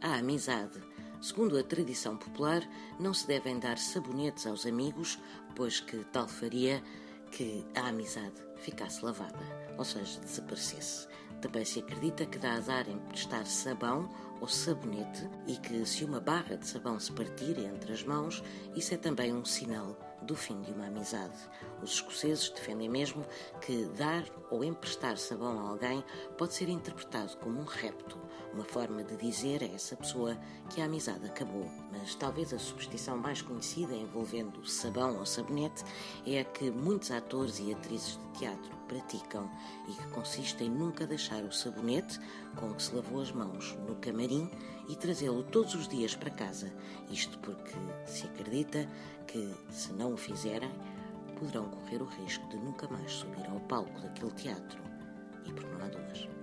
amizade. Segundo a tradição popular, não se devem dar sabonetes aos amigos, pois que tal faria que a amizade ficasse lavada, ou seja, desaparecesse. Também se acredita que dá azar emprestar sabão ou sabonete e que se uma barra de sabão se partir entre as mãos, isso é também um sinal do fim de uma amizade. Os escoceses defendem mesmo que dar ou emprestar sabão a alguém pode ser interpretado como um repto, uma forma de dizer a essa pessoa que a amizade acabou. Mas talvez a superstição mais conhecida envolvendo sabão ou sabonete é a que muitos atores e atrizes de teatro praticam e que consiste em nunca deixar o sabonete com que se lavou as mãos no e trazê-lo todos os dias para casa. Isto porque se acredita que, se não o fizerem, poderão correr o risco de nunca mais subir ao palco daquele teatro. E porque não há duas.